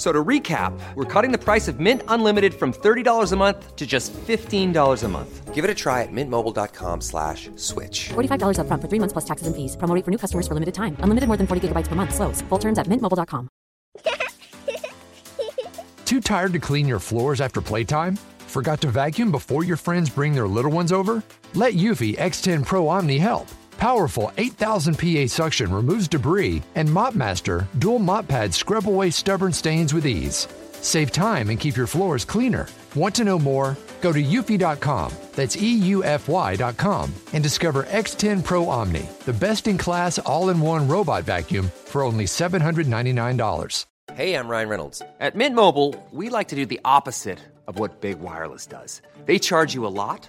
F- So to recap, we're cutting the price of Mint Unlimited from $30 a month to just $15 a month. Give it a try at mintmobile.com slash switch. $45 upfront for three months plus taxes and fees. Promo rate for new customers for limited time. Unlimited more than 40 gigabytes per month. Slows. Full terms at mintmobile.com. Too tired to clean your floors after playtime? Forgot to vacuum before your friends bring their little ones over? Let Eufy X10 Pro Omni help. Powerful 8000 PA suction removes debris, and MopMaster dual mop pads scrub away stubborn stains with ease. Save time and keep your floors cleaner. Want to know more? Go to eufy.com, that's EUFY.com, and discover X10 Pro Omni, the best in class all in one robot vacuum for only $799. Hey, I'm Ryan Reynolds. At Mint Mobile, we like to do the opposite of what Big Wireless does. They charge you a lot,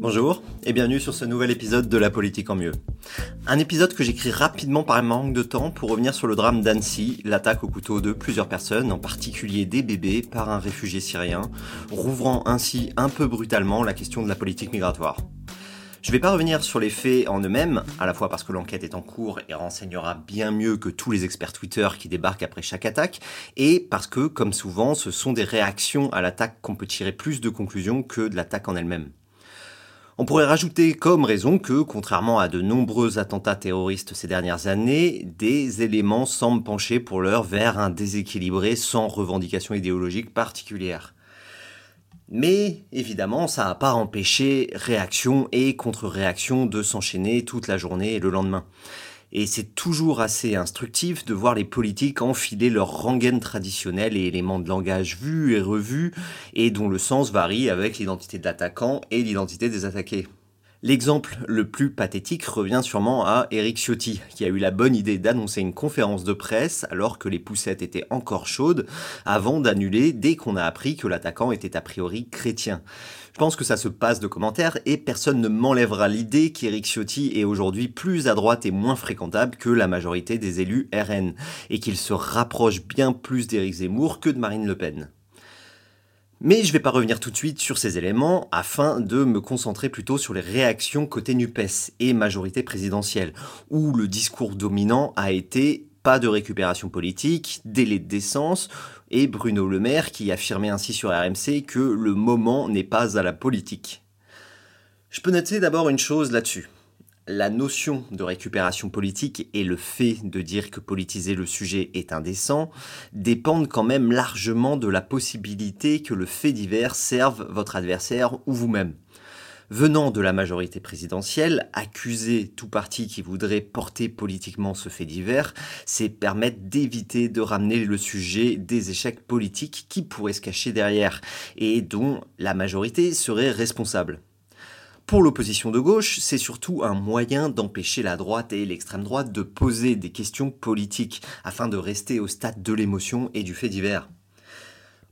Bonjour et bienvenue sur ce nouvel épisode de La politique en mieux. Un épisode que j'écris rapidement par manque de temps pour revenir sur le drame d'Annecy, l'attaque au couteau de plusieurs personnes, en particulier des bébés, par un réfugié syrien, rouvrant ainsi un peu brutalement la question de la politique migratoire. Je ne vais pas revenir sur les faits en eux-mêmes, à la fois parce que l'enquête est en cours et renseignera bien mieux que tous les experts Twitter qui débarquent après chaque attaque, et parce que, comme souvent, ce sont des réactions à l'attaque qu'on peut tirer plus de conclusions que de l'attaque en elle-même. On pourrait rajouter comme raison que, contrairement à de nombreux attentats terroristes ces dernières années, des éléments semblent pencher pour l'heure vers un déséquilibré sans revendication idéologique particulière. Mais évidemment, ça n'a pas empêché réaction et contre-réaction de s'enchaîner toute la journée et le lendemain. Et c'est toujours assez instructif de voir les politiques enfiler leur rengaine traditionnelle et éléments de langage vus et revus, et dont le sens varie avec l'identité de l'attaquant et l'identité des attaqués. L'exemple le plus pathétique revient sûrement à Eric Ciotti, qui a eu la bonne idée d'annoncer une conférence de presse alors que les poussettes étaient encore chaudes, avant d'annuler dès qu'on a appris que l'attaquant était a priori chrétien. Je pense que ça se passe de commentaires et personne ne m'enlèvera l'idée qu'Eric Ciotti est aujourd'hui plus à droite et moins fréquentable que la majorité des élus RN, et qu'il se rapproche bien plus d'Éric Zemmour que de Marine Le Pen. Mais je vais pas revenir tout de suite sur ces éléments afin de me concentrer plutôt sur les réactions côté NUPES et majorité présidentielle, où le discours dominant a été pas de récupération politique, délai de décence, et Bruno Le Maire qui affirmait ainsi sur RMC que le moment n'est pas à la politique. Je peux noter d'abord une chose là-dessus la notion de récupération politique et le fait de dire que politiser le sujet est indécent dépendent quand même largement de la possibilité que le fait divers serve votre adversaire ou vous-même. Venant de la majorité présidentielle, accuser tout parti qui voudrait porter politiquement ce fait divers, c'est permettre d'éviter de ramener le sujet des échecs politiques qui pourraient se cacher derrière et dont la majorité serait responsable. Pour l'opposition de gauche, c'est surtout un moyen d'empêcher la droite et l'extrême droite de poser des questions politiques afin de rester au stade de l'émotion et du fait divers.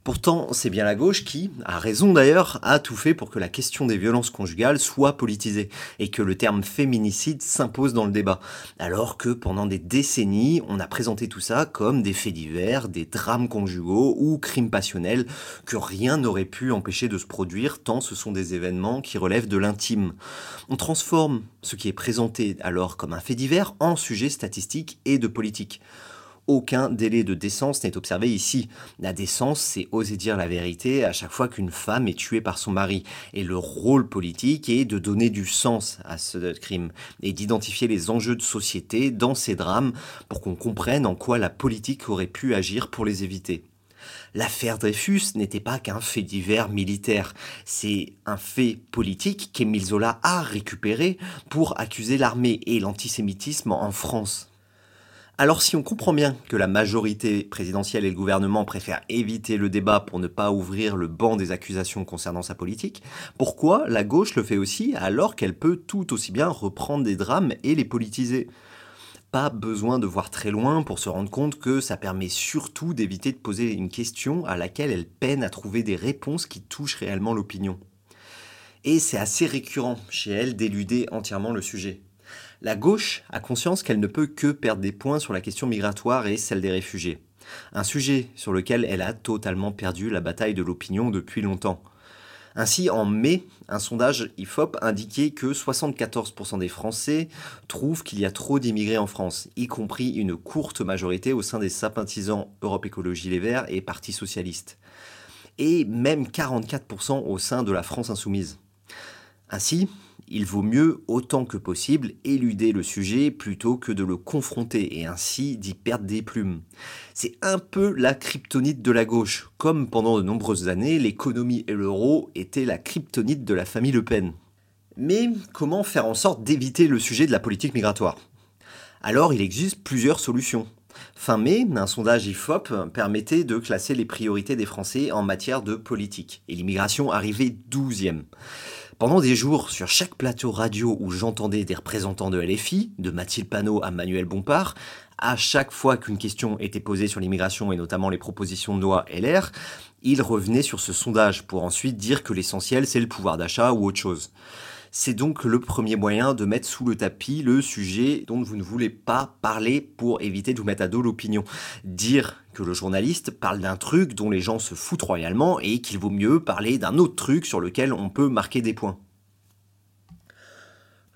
Pourtant, c'est bien la gauche qui, a raison d'ailleurs, a tout fait pour que la question des violences conjugales soit politisée et que le terme féminicide s'impose dans le débat. Alors que pendant des décennies, on a présenté tout ça comme des faits divers, des drames conjugaux ou crimes passionnels que rien n'aurait pu empêcher de se produire tant ce sont des événements qui relèvent de l'intime. On transforme ce qui est présenté alors comme un fait divers en sujet statistique et de politique aucun délai de décence n'est observé ici. La décence, c'est oser dire la vérité à chaque fois qu'une femme est tuée par son mari. Et le rôle politique est de donner du sens à ce crime et d'identifier les enjeux de société dans ces drames pour qu'on comprenne en quoi la politique aurait pu agir pour les éviter. L'affaire Dreyfus n'était pas qu'un fait divers militaire, c'est un fait politique qu'Émile Zola a récupéré pour accuser l'armée et l'antisémitisme en France. Alors si on comprend bien que la majorité présidentielle et le gouvernement préfèrent éviter le débat pour ne pas ouvrir le banc des accusations concernant sa politique, pourquoi la gauche le fait aussi alors qu'elle peut tout aussi bien reprendre des drames et les politiser? Pas besoin de voir très loin pour se rendre compte que ça permet surtout d'éviter de poser une question à laquelle elle peine à trouver des réponses qui touchent réellement l'opinion. Et c'est assez récurrent chez elle d'éluder entièrement le sujet. La gauche a conscience qu'elle ne peut que perdre des points sur la question migratoire et celle des réfugiés. Un sujet sur lequel elle a totalement perdu la bataille de l'opinion depuis longtemps. Ainsi, en mai, un sondage IFOP indiquait que 74% des Français trouvent qu'il y a trop d'immigrés en France, y compris une courte majorité au sein des sympathisants Europe Écologie Les Verts et Parti Socialiste. Et même 44% au sein de la France Insoumise. Ainsi, il vaut mieux autant que possible éluder le sujet plutôt que de le confronter et ainsi d'y perdre des plumes. C'est un peu la kryptonite de la gauche, comme pendant de nombreuses années l'économie et l'euro étaient la kryptonite de la famille Le Pen. Mais comment faire en sorte d'éviter le sujet de la politique migratoire? Alors il existe plusieurs solutions. Fin mai, un sondage IFOP permettait de classer les priorités des Français en matière de politique, et l'immigration arrivait 12e. Pendant des jours, sur chaque plateau radio où j'entendais des représentants de LFI, de Mathilde Panot à Manuel Bompard, à chaque fois qu'une question était posée sur l'immigration et notamment les propositions de loi LR, ils revenaient sur ce sondage pour ensuite dire que l'essentiel c'est le pouvoir d'achat ou autre chose. C'est donc le premier moyen de mettre sous le tapis le sujet dont vous ne voulez pas parler pour éviter de vous mettre à dos l'opinion. Dire que le journaliste parle d'un truc dont les gens se foutent royalement et qu'il vaut mieux parler d'un autre truc sur lequel on peut marquer des points.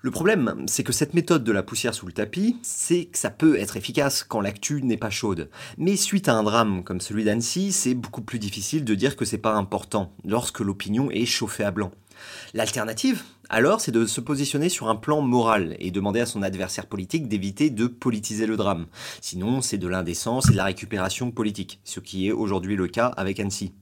Le problème, c'est que cette méthode de la poussière sous le tapis, c'est que ça peut être efficace quand l'actu n'est pas chaude. Mais suite à un drame comme celui d'Annecy, c'est beaucoup plus difficile de dire que c'est pas important, lorsque l'opinion est chauffée à blanc. L'alternative, alors, c'est de se positionner sur un plan moral et demander à son adversaire politique d'éviter de politiser le drame. Sinon, c'est de l'indécence et de la récupération politique, ce qui est aujourd'hui le cas avec Annecy.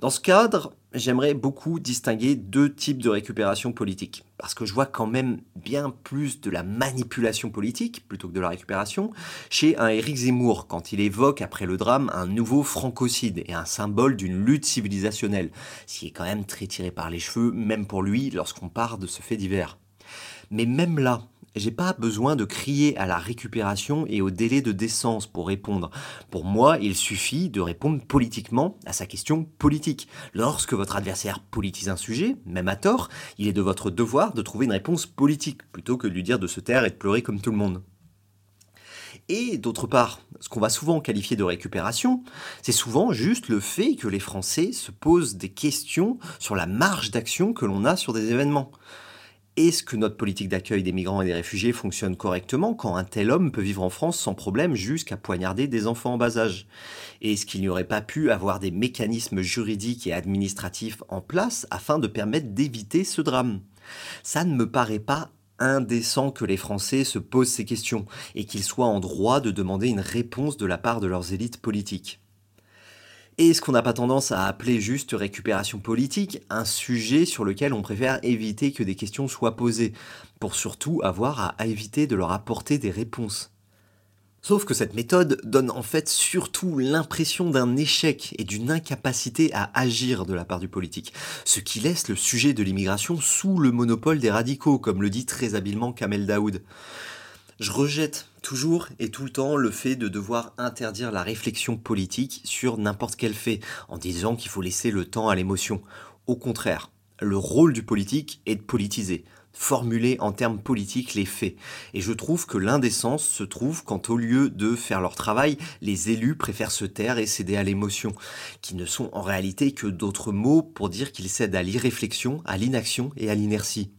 Dans ce cadre, j'aimerais beaucoup distinguer deux types de récupération politique, parce que je vois quand même bien plus de la manipulation politique, plutôt que de la récupération, chez un Éric Zemmour, quand il évoque après le drame un nouveau francocide et un symbole d'une lutte civilisationnelle, ce qui est quand même très tiré par les cheveux, même pour lui, lorsqu'on part de ce fait divers. Mais même là, j'ai pas besoin de crier à la récupération et au délai de décence pour répondre. Pour moi, il suffit de répondre politiquement à sa question politique. Lorsque votre adversaire politise un sujet, même à tort, il est de votre devoir de trouver une réponse politique plutôt que de lui dire de se taire et de pleurer comme tout le monde. Et d'autre part, ce qu'on va souvent qualifier de récupération, c'est souvent juste le fait que les Français se posent des questions sur la marge d'action que l'on a sur des événements. Est-ce que notre politique d'accueil des migrants et des réfugiés fonctionne correctement quand un tel homme peut vivre en France sans problème jusqu'à poignarder des enfants en bas âge? Est-ce qu'il n'y aurait pas pu avoir des mécanismes juridiques et administratifs en place afin de permettre d'éviter ce drame? Ça ne me paraît pas indécent que les Français se posent ces questions et qu'ils soient en droit de demander une réponse de la part de leurs élites politiques. Et ce qu'on n'a pas tendance à appeler juste récupération politique, un sujet sur lequel on préfère éviter que des questions soient posées, pour surtout avoir à éviter de leur apporter des réponses? Sauf que cette méthode donne en fait surtout l'impression d'un échec et d'une incapacité à agir de la part du politique, ce qui laisse le sujet de l'immigration sous le monopole des radicaux, comme le dit très habilement Kamel Daoud. Je rejette toujours et tout le temps le fait de devoir interdire la réflexion politique sur n'importe quel fait, en disant qu'il faut laisser le temps à l'émotion. Au contraire, le rôle du politique est de politiser, formuler en termes politiques les faits. Et je trouve que l'indécence se trouve quand au lieu de faire leur travail, les élus préfèrent se taire et céder à l'émotion, qui ne sont en réalité que d'autres mots pour dire qu'ils cèdent à l'irréflexion, à l'inaction et à l'inertie.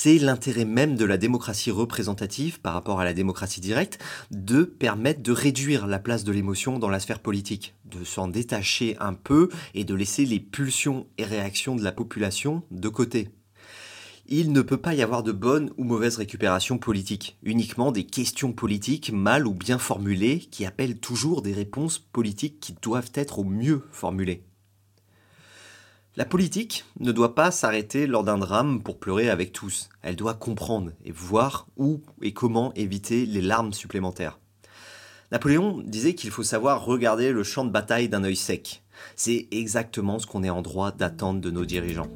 C'est l'intérêt même de la démocratie représentative par rapport à la démocratie directe de permettre de réduire la place de l'émotion dans la sphère politique, de s'en détacher un peu et de laisser les pulsions et réactions de la population de côté. Il ne peut pas y avoir de bonne ou mauvaise récupération politique, uniquement des questions politiques mal ou bien formulées qui appellent toujours des réponses politiques qui doivent être au mieux formulées. La politique ne doit pas s'arrêter lors d'un drame pour pleurer avec tous. Elle doit comprendre et voir où et comment éviter les larmes supplémentaires. Napoléon disait qu'il faut savoir regarder le champ de bataille d'un œil sec. C'est exactement ce qu'on est en droit d'attendre de nos dirigeants.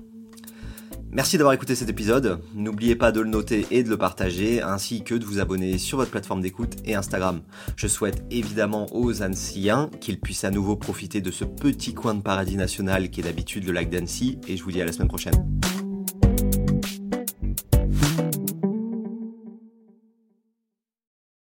Merci d'avoir écouté cet épisode. N'oubliez pas de le noter et de le partager, ainsi que de vous abonner sur votre plateforme d'écoute et Instagram. Je souhaite évidemment aux Annecyens qu'ils puissent à nouveau profiter de ce petit coin de paradis national qui est d'habitude le lac d'Annecy, et je vous dis à la semaine prochaine.